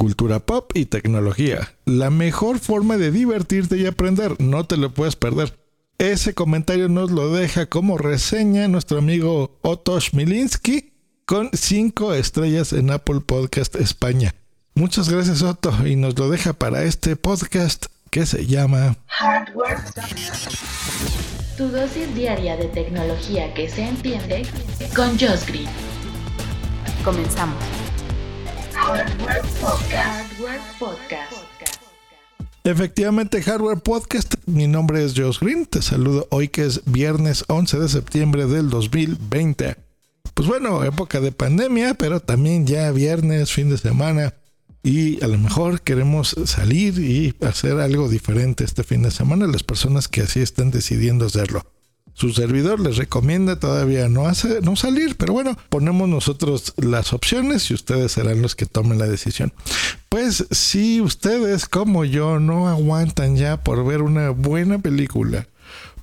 Cultura pop y tecnología. La mejor forma de divertirte y aprender. No te lo puedes perder. Ese comentario nos lo deja como reseña nuestro amigo Otto Schmilinski con 5 estrellas en Apple Podcast España. Muchas gracias Otto y nos lo deja para este podcast que se llama Hardware. Tu dosis diaria de tecnología que se entiende con Josh Green. Comenzamos. Hardware Podcast. Efectivamente, Hardware Podcast. Mi nombre es Josh Green. Te saludo hoy que es viernes 11 de septiembre del 2020. Pues bueno, época de pandemia, pero también ya viernes, fin de semana. Y a lo mejor queremos salir y hacer algo diferente este fin de semana. Las personas que así estén decidiendo hacerlo. Su servidor les recomienda todavía no, hacer, no salir, pero bueno, ponemos nosotros las opciones y ustedes serán los que tomen la decisión. Pues si ustedes como yo no aguantan ya por ver una buena película,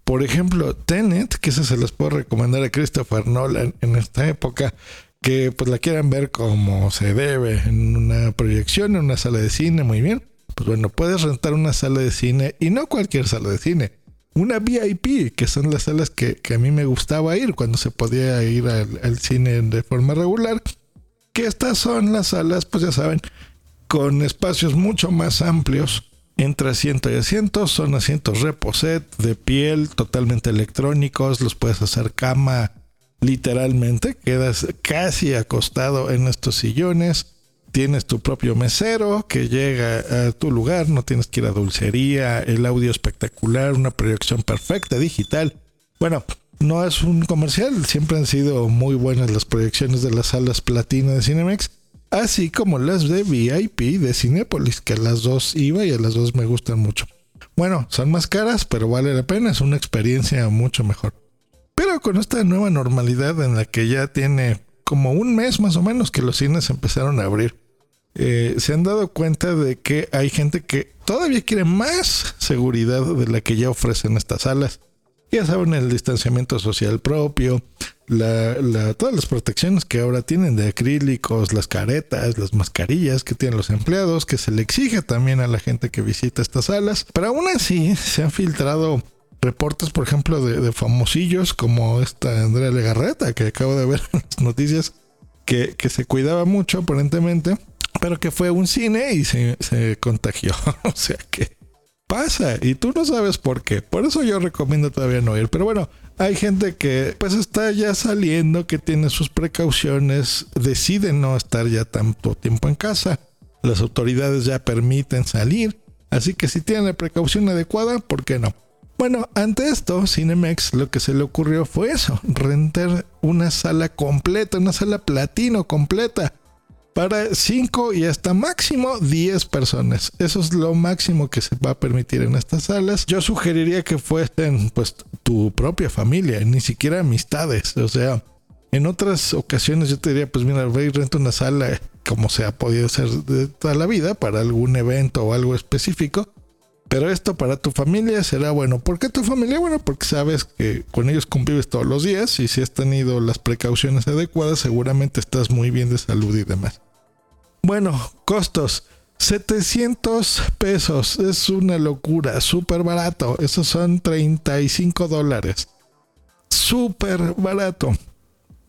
por ejemplo, Tenet, que eso se les puedo recomendar a Christopher Nolan en esta época, que pues la quieran ver como se debe, en una proyección, en una sala de cine, muy bien. Pues bueno, puedes rentar una sala de cine y no cualquier sala de cine una VIP, que son las salas que, a mí me gustaba ir cuando se podía ir al, al, cine de forma regular. Que estas son las salas, pues ya saben, con espacios mucho más amplios. Entre asiento y asiento son asientos reposet de piel, totalmente electrónicos. Los puedes hacer cama literalmente. Quedas casi acostado en estos sillones tienes tu propio mesero que llega a tu lugar, no tienes que ir a dulcería, el audio espectacular, una proyección perfecta digital. Bueno, no es un comercial, siempre han sido muy buenas las proyecciones de las salas platina de Cinemex, así como las de VIP de Cinépolis, que a las dos iba y a las dos me gustan mucho. Bueno, son más caras, pero vale la pena, es una experiencia mucho mejor. Pero con esta nueva normalidad en la que ya tiene como un mes más o menos que los cines empezaron a abrir, eh, se han dado cuenta de que hay gente que todavía quiere más seguridad de la que ya ofrecen estas salas. Ya saben, el distanciamiento social propio, todas las protecciones que ahora tienen de acrílicos, las caretas, las mascarillas que tienen los empleados, que se le exige también a la gente que visita estas salas. Pero aún así se han filtrado reportes, por ejemplo, de, famosillos como esta Andrea Legarreta, que acabo de ver en las noticias, que se cuidaba mucho aparentemente, pero que fue un cine y se, se contagió. o sea que pasa y tú no sabes por qué. Por eso yo recomiendo todavía no ir. Pero bueno, hay gente que pues está ya saliendo, que tiene sus precauciones, decide no estar ya tanto tiempo en casa. Las autoridades ya permiten salir. Así que si tienen la precaución adecuada, ¿por qué no? Bueno, ante esto, Cinemex lo que se le ocurrió fue eso, rentar una sala completa, una sala platino completa para 5 y hasta máximo 10 personas. Eso es lo máximo que se va a permitir en estas salas. Yo sugeriría que fuesen pues tu propia familia, ni siquiera amistades. O sea, en otras ocasiones yo te diría, pues mira, ve y renta una sala como se ha podido hacer de toda la vida para algún evento o algo específico. Pero esto para tu familia será bueno. ¿Por qué tu familia? Bueno, porque sabes que con ellos convives todos los días y si has tenido las precauciones adecuadas, seguramente estás muy bien de salud y demás. Bueno, costos. 700 pesos. Es una locura. Súper barato. Esos son 35 dólares. Súper barato.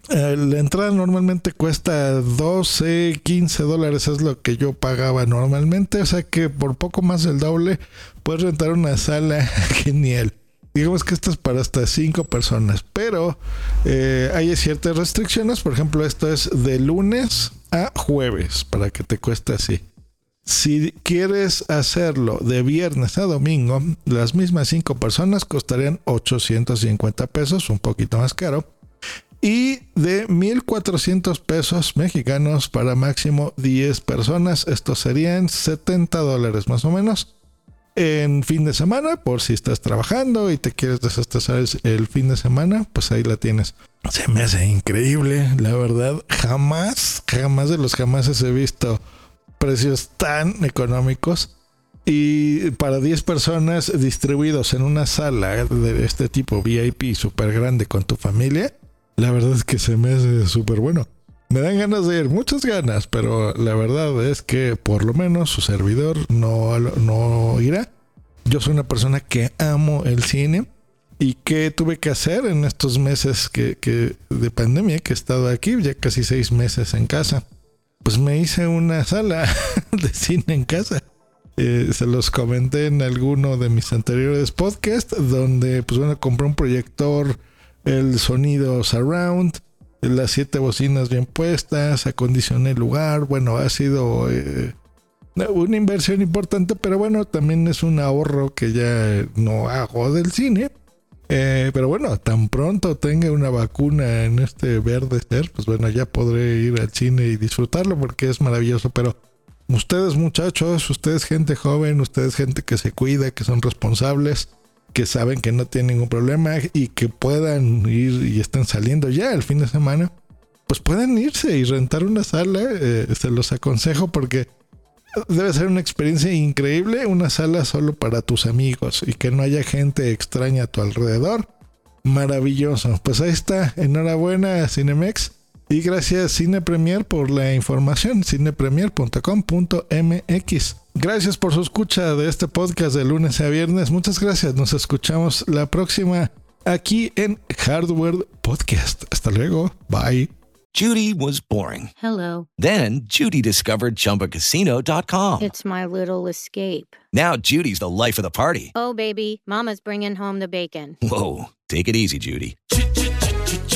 La entrada normalmente cuesta 12, 15 dólares. Es lo que yo pagaba normalmente. O sea que por poco más del doble puedes rentar una sala genial. Digamos que esto es para hasta 5 personas. Pero eh, hay ciertas restricciones. Por ejemplo, esto es de lunes a jueves para que te cueste así. Si quieres hacerlo de viernes a domingo, las mismas cinco personas costarían 850 pesos, un poquito más caro. Y de 1.400 pesos mexicanos para máximo 10 personas. Esto serían 70 dólares más o menos en fin de semana, por si estás trabajando y te quieres desestresar el fin de semana, pues ahí la tienes. Se me hace increíble, la verdad. Jamás, jamás de los jamás he visto precios tan económicos. Y para 10 personas distribuidos en una sala de este tipo VIP súper grande con tu familia, la verdad es que se me hace súper bueno. Me dan ganas de ir, muchas ganas, pero la verdad es que por lo menos su servidor no, no irá. Yo soy una persona que amo el cine y que tuve que hacer en estos meses que, de pandemia que he estado aquí, ya casi seis meses en casa. Pues me hice una sala de cine en casa. Eh, se los comenté en alguno de mis anteriores podcasts, donde pues bueno, compré un proyector, el sonido surround, las siete bocinas bien puestas, acondicioné el lugar, bueno, ha sido eh, una inversión importante, pero bueno, también es un ahorro que ya no hago del cine. Eh, pero bueno, tan pronto tenga una vacuna en este verde ser, pues bueno, ya podré ir al cine y disfrutarlo porque es maravilloso. Pero ustedes muchachos, ustedes gente joven, ustedes gente que se cuida, que son responsables, que saben que no tienen ningún problema y que puedan ir y están saliendo ya el fin de semana, pues pueden irse y rentar una sala. Eh, se los aconsejo porque debe ser una experiencia increíble, una sala solo para tus amigos y que no haya gente extraña a tu alrededor. Maravilloso. Pues ahí está. Enhorabuena Cinemex. Y gracias Cine Premier por la información, cinepremier.com.mx. Gracias por su escucha de este podcast de lunes a viernes. Muchas gracias. Nos escuchamos la próxima aquí en Hardware Podcast. Hasta luego. Bye. Judy was boring. Hello. Then Judy discovered chumbacasino.com. It's my little escape. Now Judy's the life of the party. Oh, baby, Mama's bringing home the bacon. Whoa. Take it easy, Judy.